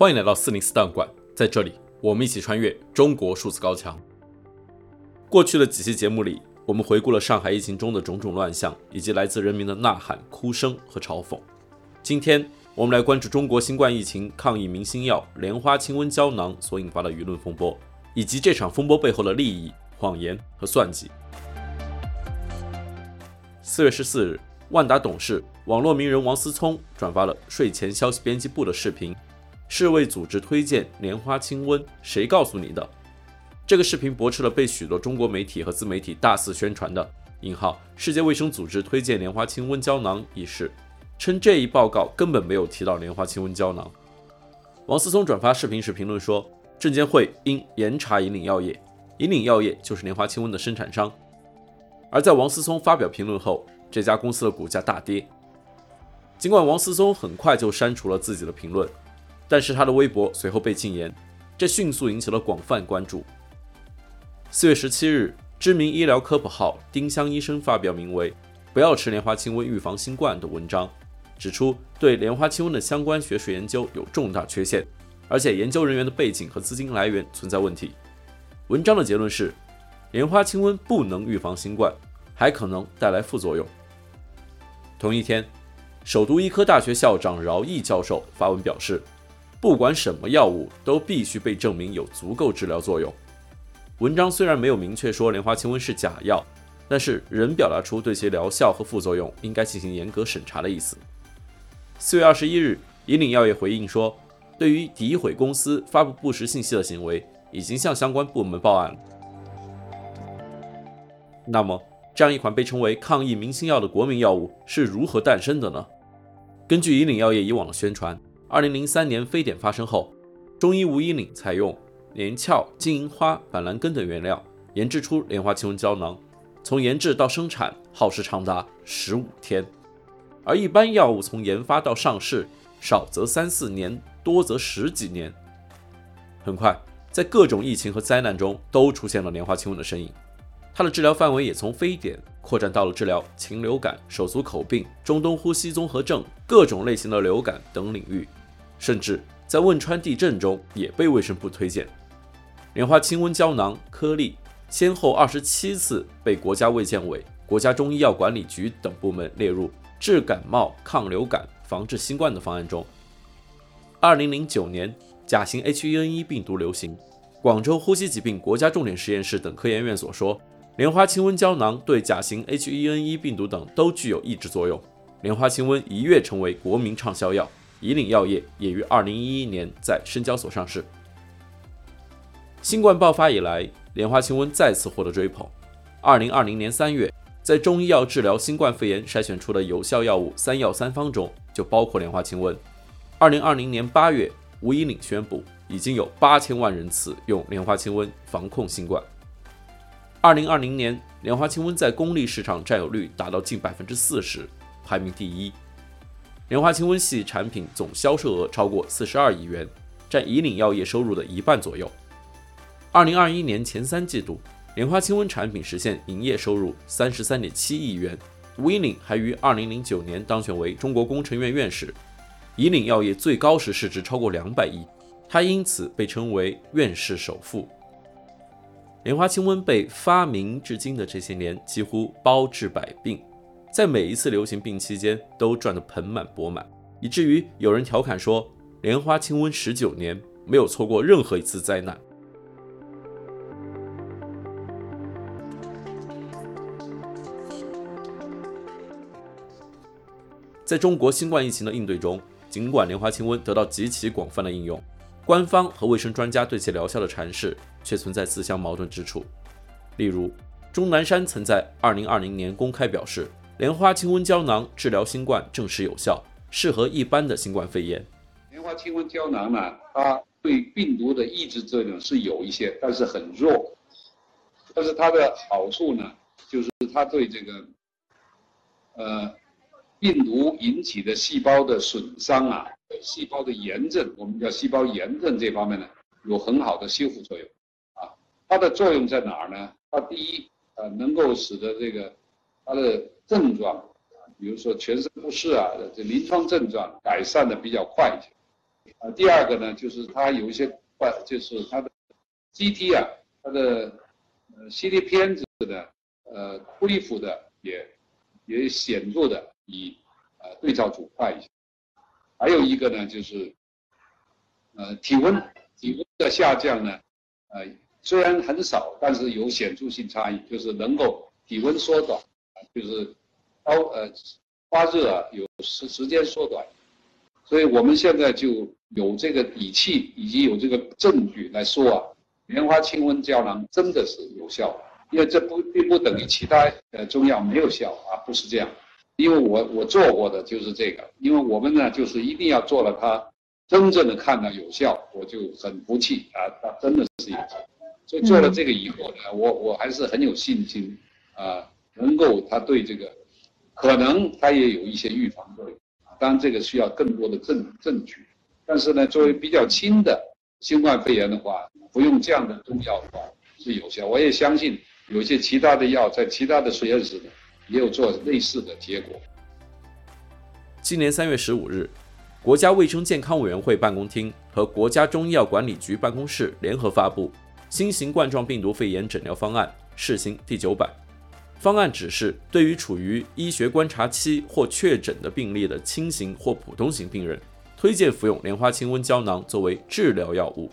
欢迎来到四零四档案馆，在这里，我们一起穿越中国数字高墙。过去的几期节目里，我们回顾了上海疫情中的种种乱象，以及来自人民的呐喊、哭声和嘲讽。今天，我们来关注中国新冠疫情抗疫明星药莲花清瘟胶囊所引发的舆论风波，以及这场风波背后的利益、谎言和算计。四月十四日，万达董事、网络名人王思聪转发了睡前消息编辑部的视频。世卫组织推荐莲花清瘟，谁告诉你的？这个视频驳斥了被许多中国媒体和自媒体大肆宣传的“引号世界卫生组织推荐莲花清瘟胶囊”一事，称这一报告根本没有提到莲花清瘟胶囊。王思聪转发视频时评论说：“证监会应严查引领药业，引领药业就是莲花清瘟的生产商。”而在王思聪发表评论后，这家公司的股价大跌。尽管王思聪很快就删除了自己的评论。但是他的微博随后被禁言，这迅速引起了广泛关注。四月十七日，知名医疗科普号丁香医生发表名为《不要吃莲花清瘟预防新冠》的文章，指出对莲花清瘟的相关学术研究有重大缺陷，而且研究人员的背景和资金来源存在问题。文章的结论是，莲花清瘟不能预防新冠，还可能带来副作用。同一天，首都医科大学校长饶毅教授发文表示。不管什么药物都必须被证明有足够治疗作用。文章虽然没有明确说莲花清瘟是假药，但是仍表达出对其疗效和副作用应该进行严格审查的意思。四月二十一日，引领药业回应说，对于诋毁公司、发布不实信息的行为，已经向相关部门报案。那么，这样一款被称为抗疫明星药的国民药物是如何诞生的呢？根据引领药业以往的宣传。二零零三年非典发生后，中医吴引领采用连翘、金银花、板蓝根等原料研制出莲花清瘟胶囊，从研制到生产耗时长达十五天，而一般药物从研发到上市，少则三四年，多则十几年。很快，在各种疫情和灾难中都出现了莲花清瘟的身影，它的治疗范围也从非典扩展到了治疗禽流感、手足口病、中东呼吸综合症、各种类型的流感等领域。甚至在汶川地震中也被卫生部推荐。莲花清瘟胶囊颗粒先后二十七次被国家卫健委、国家中医药管理局等部门列入治感冒、抗流感、防治新冠的方案中。二零零九年，甲型 H1N1 病毒流行，广州呼吸疾病国家重点实验室等科研院所说，莲花清瘟胶囊对甲型 H1N1 病毒等都具有抑制作用。莲花清瘟一跃成为国民畅销药。引领药业也于二零一一年在深交所上市。新冠爆发以来，莲花清瘟再次获得追捧。二零二零年三月，在中医药治疗新冠肺炎筛选出的有效药物三药三方中，就包括莲花清瘟。二零二零年八月，吴引领宣布，已经有八千万人次用莲花清瘟防控新冠。二零二零年，莲花清瘟在公立市场占有率达到近百分之四十，排名第一。莲花清瘟系产品总销售额超过四十二亿元，占引领药业收入的一半左右。二零二一年前三季度，莲花清瘟产品实现营业收入三十三点七亿元。吴引领还于二零零九年当选为中国工程院院士，引领药业最高时市值超过两百亿，他因此被称为院士首富。莲花清瘟被发明至今的这些年，几乎包治百病。在每一次流行病期间都赚得盆满钵满，以至于有人调侃说：“莲花清瘟十九年没有错过任何一次灾难。”在中国新冠疫情的应对中，尽管莲花清瘟得到极其广泛的应用，官方和卫生专家对其疗效的阐释却存在自相矛盾之处。例如，钟南山曾在二零二零年公开表示。莲花清瘟胶囊治疗新冠证实有效，适合一般的新冠肺炎。莲花清瘟胶囊呢，它对病毒的抑制作用是有一些，但是很弱。但是它的好处呢，就是它对这个，呃，病毒引起的细胞的损伤啊，细胞的炎症，我们叫细胞炎症这方面呢，有很好的修复作用。啊，它的作用在哪儿呢？它第一，呃，能够使得这个。它的症状，比如说全身不适啊，这临床症状改善的比较快一些。啊，第二个呢，就是它有一些怪，就是它的 CT 啊，它的呃 CT 片子的呃恢复的也也显著的比呃对照组快一些。还有一个呢，就是呃体温体温的下降呢，呃虽然很少，但是有显著性差异，就是能够体温缩短，就是高呃发热啊有时时间缩短。所以我们现在就有这个底气，以及有这个证据来说啊，莲花清瘟胶囊真的是有效，因为这不并不等于其他呃中药没有效啊，不是这样。因为我我做过的就是这个，因为我们呢就是一定要做了它真正的看到有效，我就很服气啊，它真的是有效。所以做了这个以后呢，我我还是很有信心啊，能够它对这个可能它也有一些预防作用。当然，这个需要更多的证证据，但是呢，作为比较轻的新冠肺炎的话，服用这样的中药的话是有效。我也相信有些其他的药在其他的实验室呢也有做类似的结果。今年三月十五日，国家卫生健康委员会办公厅和国家中医药管理局办公室联合发布《新型冠状病毒肺炎诊疗方案（试行）》第九版。方案指示，对于处于医学观察期或确诊的病例的轻型或普通型病人，推荐服用莲花清瘟胶囊作为治疗药物。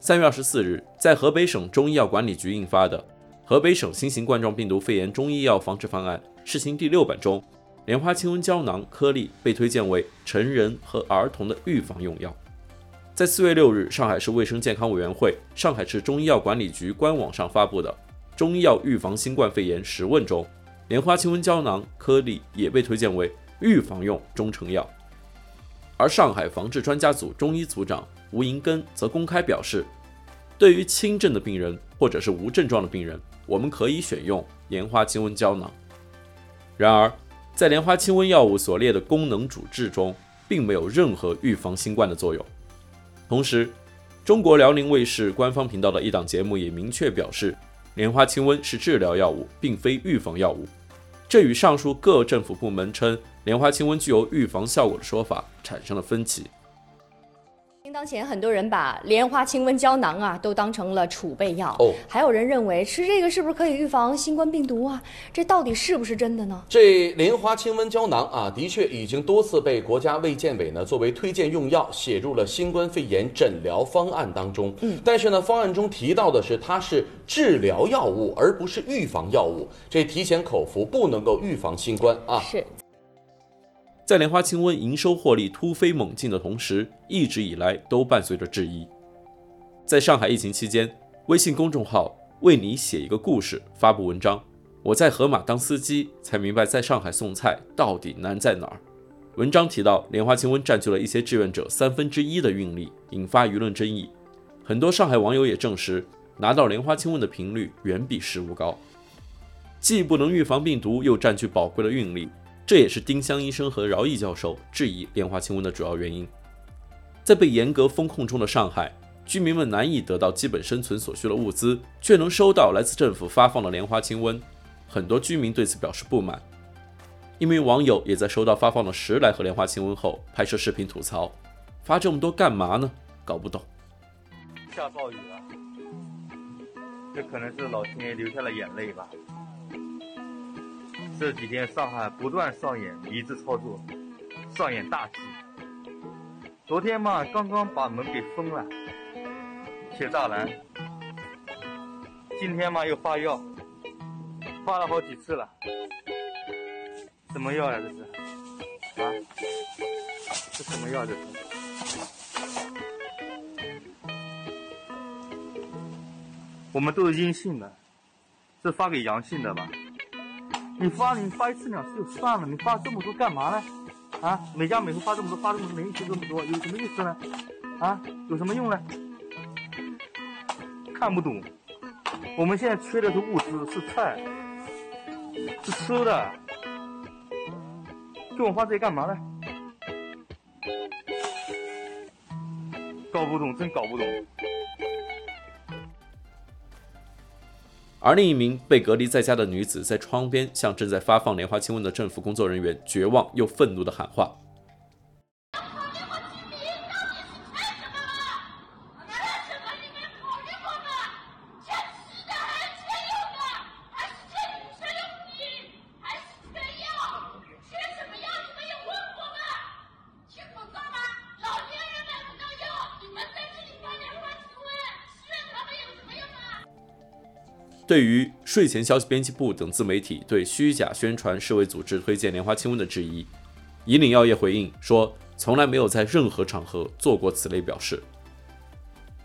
三月二十四日，在河北省中医药管理局印发的《河北省新型冠状病毒肺炎中医药防治方案（试行）》第六版中，莲花清瘟胶囊颗粒被推荐为成人和儿童的预防用药。在四月六日，上海市卫生健康委员会、上海市中医药管理局官网上发布的。中医药预防新冠肺炎十问中，莲花清瘟胶囊颗粒也被推荐为预防用中成药。而上海防治专家组中医组长吴银根则公开表示，对于轻症的病人或者是无症状的病人，我们可以选用莲花清瘟胶囊。然而，在莲花清瘟药物所列的功能主治中，并没有任何预防新冠的作用。同时，中国辽宁卫视官方频道的一档节目也明确表示。莲花清瘟是治疗药物，并非预防药物，这与上述各政府部门称莲花清瘟具有预防效果的说法产生了分歧。当前很多人把莲花清瘟胶囊啊都当成了储备药哦，还有人认为吃这个是不是可以预防新冠病毒啊？这到底是不是真的呢？这莲花清瘟胶囊啊，的确已经多次被国家卫健委呢作为推荐用药写入了新冠肺炎诊疗方案当中。嗯，但是呢，方案中提到的是它是治疗药物，而不是预防药物。这提前口服不能够预防新冠啊。是。在莲花清瘟营收获利突飞猛进的同时，一直以来都伴随着质疑。在上海疫情期间，微信公众号“为你写一个故事”发布文章，我在盒马当司机才明白在上海送菜到底难在哪儿。文章提到，莲花清瘟占据了一些志愿者三分之一的运力，引发舆论争议。很多上海网友也证实，拿到莲花清瘟的频率远比食物高，既不能预防病毒，又占据宝贵的运力。这也是丁香医生和饶毅教授质疑莲花清瘟的主要原因。在被严格封控中的上海，居民们难以得到基本生存所需的物资，却能收到来自政府发放的莲花清瘟，很多居民对此表示不满。一名网友也在收到发放的十来盒莲花清瘟后，拍摄视频吐槽：“发这么多干嘛呢？搞不懂。”下暴雨了，这可能是老天爷流下了眼泪吧。这几天上海不断上演迷之操作，上演大戏。昨天嘛，刚刚把门给封了，铁栅栏。今天嘛，又发药，发了好几次了。什么药呀？这是？啊？这什么药？这是？我们都是阴性的，是发给阳性的吧？你发你发一次两次就算了，你发这么多干嘛呢？啊，每家每户发这么多，发这么多，每一期这么多，有什么意思呢？啊，有什么用呢？看不懂。我们现在缺的是物资，是菜，是吃的。给我发这些干嘛呢？搞不懂，真搞不懂。而另一名被隔离在家的女子在窗边向正在发放莲花清瘟的政府工作人员绝望又愤怒地喊话：“对于睡前消息编辑部等自媒体对虚假宣传世卫组织推荐莲花清瘟的质疑，以岭药业回应说，从来没有在任何场合做过此类表示。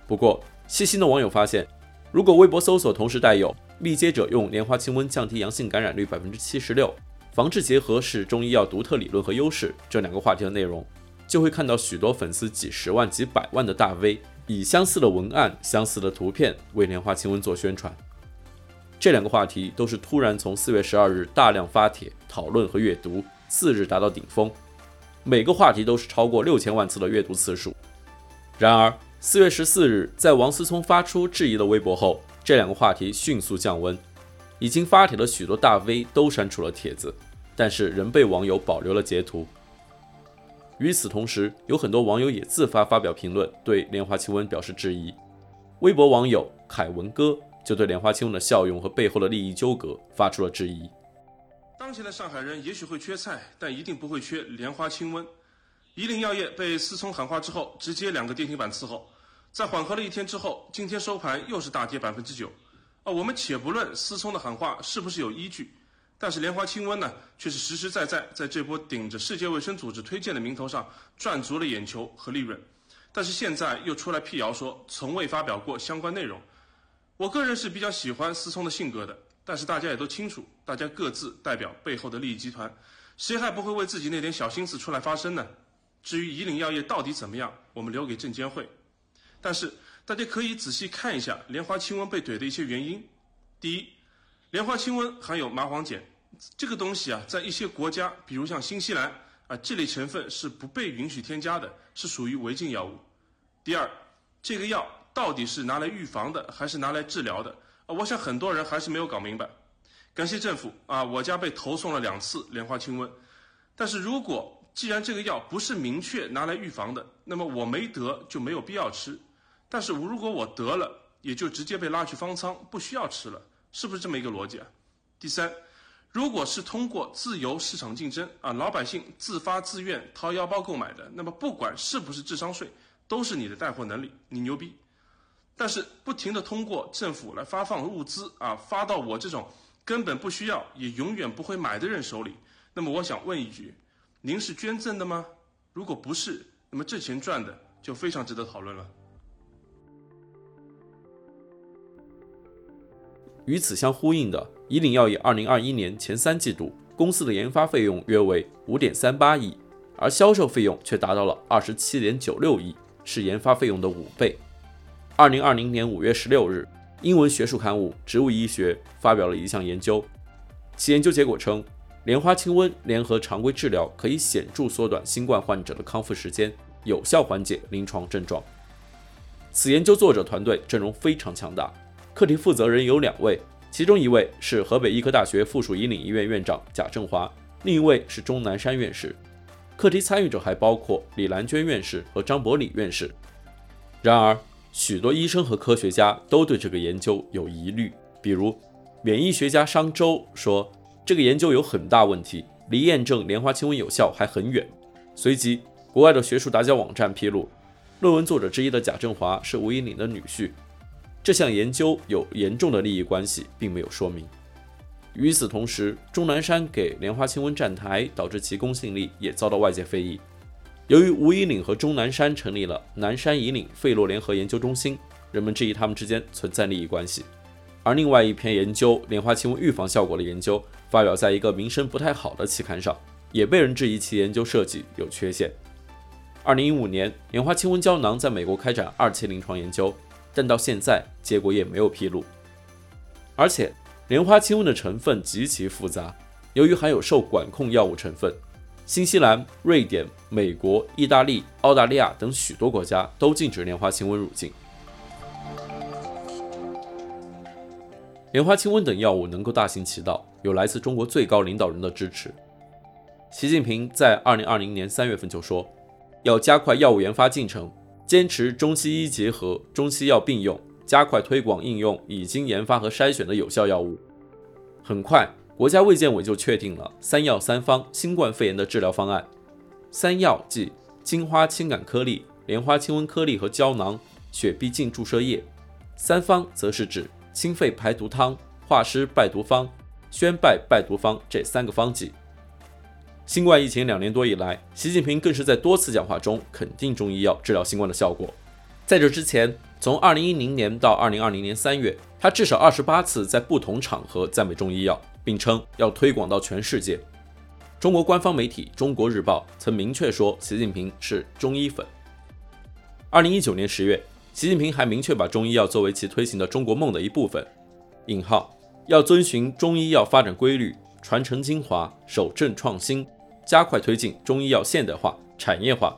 不过，细心的网友发现，如果微博搜索同时带有“密接者用莲花清瘟降低阳性感染率百分之七十六，防治结合是中医药独特理论和优势”这两个话题的内容，就会看到许多粉丝几十万、几百万的大 V 以相似的文案、相似的图片为莲花清瘟做宣传。这两个话题都是突然从四月十二日大量发帖讨论和阅读，次日达到顶峰，每个话题都是超过六千万次的阅读次数。然而，四月十四日，在王思聪发出质疑的微博后，这两个话题迅速降温。已经发帖的许多大 V 都删除了帖子，但是仍被网友保留了截图。与此同时，有很多网友也自发发表评论，对莲花清瘟表示质疑。微博网友凯文哥就对莲花清瘟的效用和背后的利益纠葛发出了质疑。当前的上海人也许会缺菜，但一定不会缺莲花清瘟。以岭药业被思聪喊话之后，直接两个跌停板伺候。在缓和了一天之后，今天收盘又是大跌百分之九。啊，我们且不论思聪的喊话是不是有依据，但是莲花清瘟呢，却是实实在在在这波顶着世界卫生组织推荐的名头上赚足了眼球和利润。但是现在又出来辟谣说从未发表过相关内容。我个人是比较喜欢思聪的性格的，但是大家也都清楚，大家各自代表背后的利益集团，谁还不会为自己那点小心思出来发声呢？至于以岭药业到底怎么样，我们留给证监会。但是大家可以仔细看一下莲花清瘟被怼的一些原因。第一，莲花清瘟含有麻黄碱，这个东西啊，在一些国家，比如像新西兰啊，这类成分是不被允许添加的，是属于违禁药物。第二，这个药到底是拿来预防的，还是拿来治疗的？啊，我想很多人还是没有搞明白。感谢政府啊，我家被投送了两次莲花清瘟。但是如果既然这个药不是明确拿来预防的，那么我没得就没有必要吃。但是如果我得了，也就直接被拉去方舱，不需要吃了，是不是这么一个逻辑啊？第三，如果是通过自由市场竞争啊，老百姓自发自愿掏腰包购买的，那么不管是不是智商税，都是你的带货能力，你牛逼。但是不停地通过政府来发放物资啊，发到我这种根本不需要也永远不会买的人手里，那么我想问一句，您是捐赠的吗？如果不是，那么这钱赚的就非常值得讨论了。与此相呼应的，以岭药业二零二一年前三季度公司的研发费用约为五点三八亿，而销售费用却达到了二十七点九六亿，是研发费用的五倍。二零二零年五月十六日，英文学术刊物《植物医学》发表了一项研究，其研究结果称，莲花清瘟联合常规治疗可以显著缩短新冠患者的康复时间，有效缓解临床症状。此研究作者团队阵容非常强大。课题负责人有两位，其中一位是河北医科大学附属以岭医院院长贾振华，另一位是钟南山院士。课题参与者还包括李兰娟院士和张伯礼院士。然而，许多医生和科学家都对这个研究有疑虑，比如免疫学家商周说，这个研究有很大问题，离验证莲花清瘟有效还很远。随即，国外的学术打假网站披露，论文作者之一的贾振华是吴以岭的女婿。这项研究有严重的利益关系，并没有说明。与此同时，钟南山给莲花清瘟站台，导致其公信力也遭到外界非议。由于吴以岭和钟南山成立了南山以岭费洛联合研究中心，人们质疑他们之间存在利益关系。而另外一篇研究莲花清瘟预防效果的研究，发表在一个名声不太好的期刊上，也被人质疑其研究设计有缺陷。二零一五年，莲花清瘟胶囊在美国开展二期临床研究。但到现在，结果也没有披露。而且，莲花清瘟的成分极其复杂，由于含有受管控药物成分，新西兰、瑞典、美国、意大利、澳大利亚等许多国家都禁止莲花清瘟入境。莲花清瘟等药物能够大行其道，有来自中国最高领导人的支持。习近平在二零二零年三月份就说，要加快药物研发进程。坚持中西医结合、中西药并用，加快推广应用已经研发和筛选的有效药物。很快，国家卫健委就确定了“三药三方”新冠肺炎的治疗方案。三药即金花清感颗粒、莲花清瘟颗粒和胶囊、血必净注射液；三方则是指清肺排毒汤、化湿败毒方、宣败败毒方这三个方剂。新冠疫情两年多以来，习近平更是在多次讲话中肯定中医药治疗新冠的效果。在这之前，从2010年到2020年3月，他至少28次在不同场合赞美中医药，并称要推广到全世界。中国官方媒体《中国日报》曾明确说，习近平是中医粉。2019年10月，习近平还明确把中医药作为其推行的“中国梦”的一部分，引号要遵循中医药发展规律，传承精华，守正创新，加快推进中医药现代化、产业化，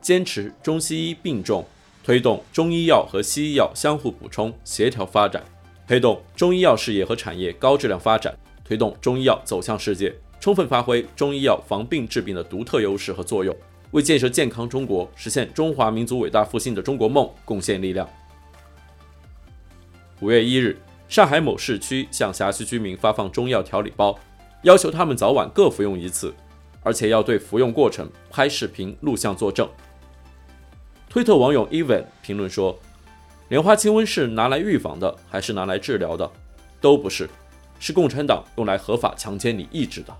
坚持中西医并重。推动中医药和西医药相互补充、协调发展，推动中医药事业和产业高质量发展，推动中医药走向世界，充分发挥中医药防病治病的独特优势和作用，为建设健康中国、实现中华民族伟大复兴的中国梦贡献力量。五月一日，上海某市区向辖区居民发放中药调理包，要求他们早晚各服用一次，而且要对服用过程拍视频录像作证。推特网友 Even 评论说：“莲花清瘟是拿来预防的，还是拿来治疗的？都不是，是共产党用来合法强奸你意志的。”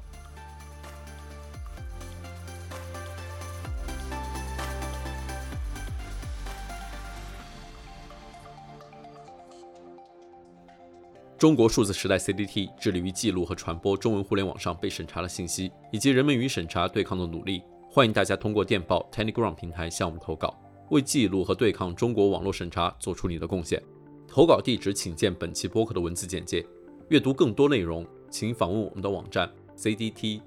中国数字时代 CDT 致力于记录和传播中文互联网上被审查的信息，以及人们与审查对抗的努力。欢迎大家通过电报 Telegram 平台向我们投稿。为记录和对抗中国网络审查做出你的贡献。投稿地址请见本期播客的文字简介。阅读更多内容，请访问我们的网站 cdt.media。